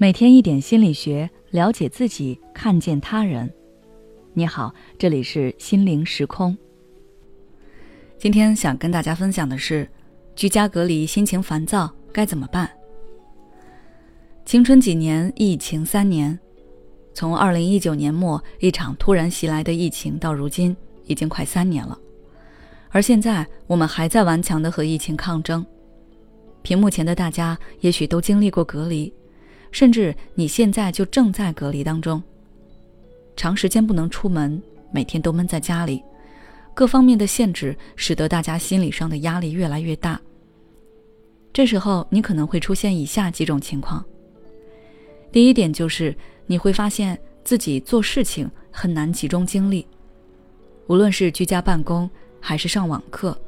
每天一点心理学，了解自己，看见他人。你好，这里是心灵时空。今天想跟大家分享的是，居家隔离，心情烦躁该怎么办？青春几年，疫情三年，从二零一九年末一场突然袭来的疫情到如今，已经快三年了。而现在，我们还在顽强的和疫情抗争。屏幕前的大家，也许都经历过隔离。甚至你现在就正在隔离当中，长时间不能出门，每天都闷在家里，各方面的限制使得大家心理上的压力越来越大。这时候你可能会出现以下几种情况：第一点就是你会发现自己做事情很难集中精力，无论是居家办公，还是上网课，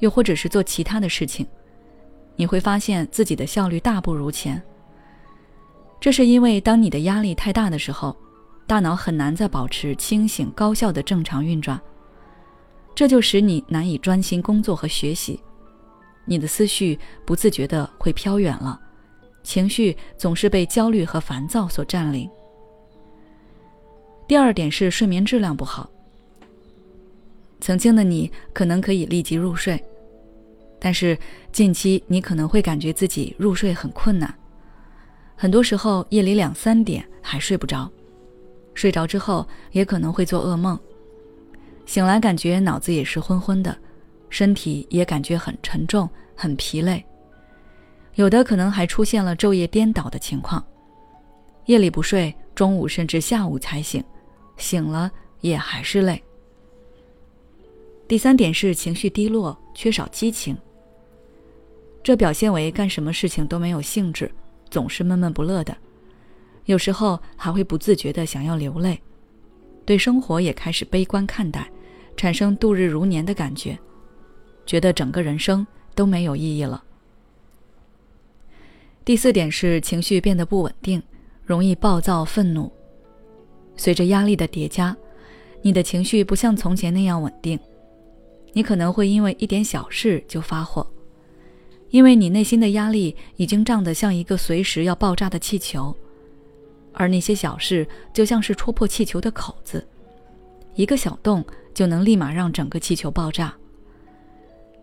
又或者是做其他的事情，你会发现自己的效率大不如前。这是因为，当你的压力太大的时候，大脑很难再保持清醒、高效的正常运转，这就使你难以专心工作和学习，你的思绪不自觉的会飘远了，情绪总是被焦虑和烦躁所占领。第二点是睡眠质量不好。曾经的你可能可以立即入睡，但是近期你可能会感觉自己入睡很困难。很多时候夜里两三点还睡不着，睡着之后也可能会做噩梦，醒来感觉脑子也是昏昏的，身体也感觉很沉重、很疲累，有的可能还出现了昼夜颠倒的情况，夜里不睡，中午甚至下午才醒，醒了也还是累。第三点是情绪低落，缺少激情，这表现为干什么事情都没有兴致。总是闷闷不乐的，有时候还会不自觉的想要流泪，对生活也开始悲观看待，产生度日如年的感觉，觉得整个人生都没有意义了。第四点是情绪变得不稳定，容易暴躁愤怒。随着压力的叠加，你的情绪不像从前那样稳定，你可能会因为一点小事就发火。因为你内心的压力已经胀得像一个随时要爆炸的气球，而那些小事就像是戳破气球的口子，一个小洞就能立马让整个气球爆炸。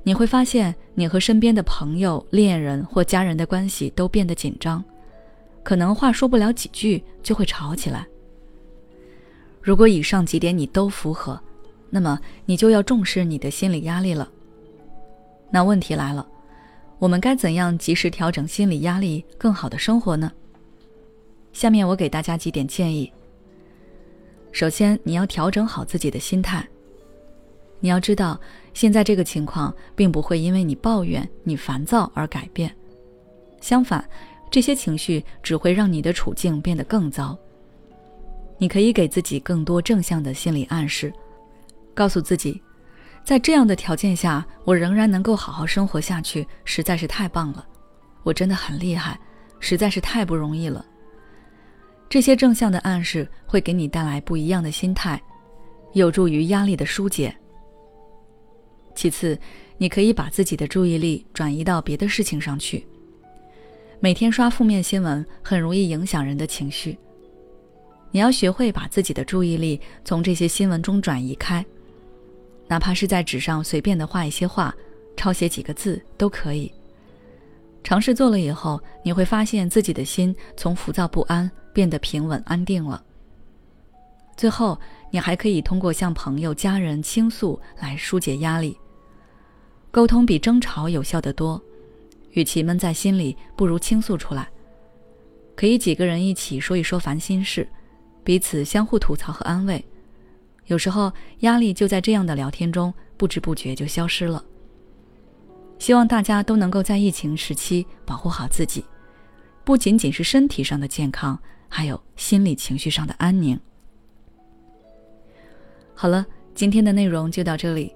你会发现，你和身边的朋友、恋人或家人的关系都变得紧张，可能话说不了几句就会吵起来。如果以上几点你都符合，那么你就要重视你的心理压力了。那问题来了。我们该怎样及时调整心理压力，更好的生活呢？下面我给大家几点建议。首先，你要调整好自己的心态。你要知道，现在这个情况并不会因为你抱怨、你烦躁而改变，相反，这些情绪只会让你的处境变得更糟。你可以给自己更多正向的心理暗示，告诉自己。在这样的条件下，我仍然能够好好生活下去，实在是太棒了。我真的很厉害，实在是太不容易了。这些正向的暗示会给你带来不一样的心态，有助于压力的疏解。其次，你可以把自己的注意力转移到别的事情上去。每天刷负面新闻很容易影响人的情绪，你要学会把自己的注意力从这些新闻中转移开。哪怕是在纸上随便的画一些画，抄写几个字都可以。尝试做了以后，你会发现自己的心从浮躁不安变得平稳安定了。最后，你还可以通过向朋友、家人倾诉来疏解压力。沟通比争吵有效得多，与其闷在心里，不如倾诉出来。可以几个人一起说一说烦心事，彼此相互吐槽和安慰。有时候压力就在这样的聊天中不知不觉就消失了。希望大家都能够在疫情时期保护好自己，不仅仅是身体上的健康，还有心理情绪上的安宁。好了，今天的内容就到这里。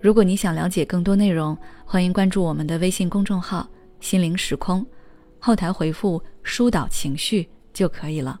如果你想了解更多内容，欢迎关注我们的微信公众号“心灵时空”，后台回复“疏导情绪”就可以了。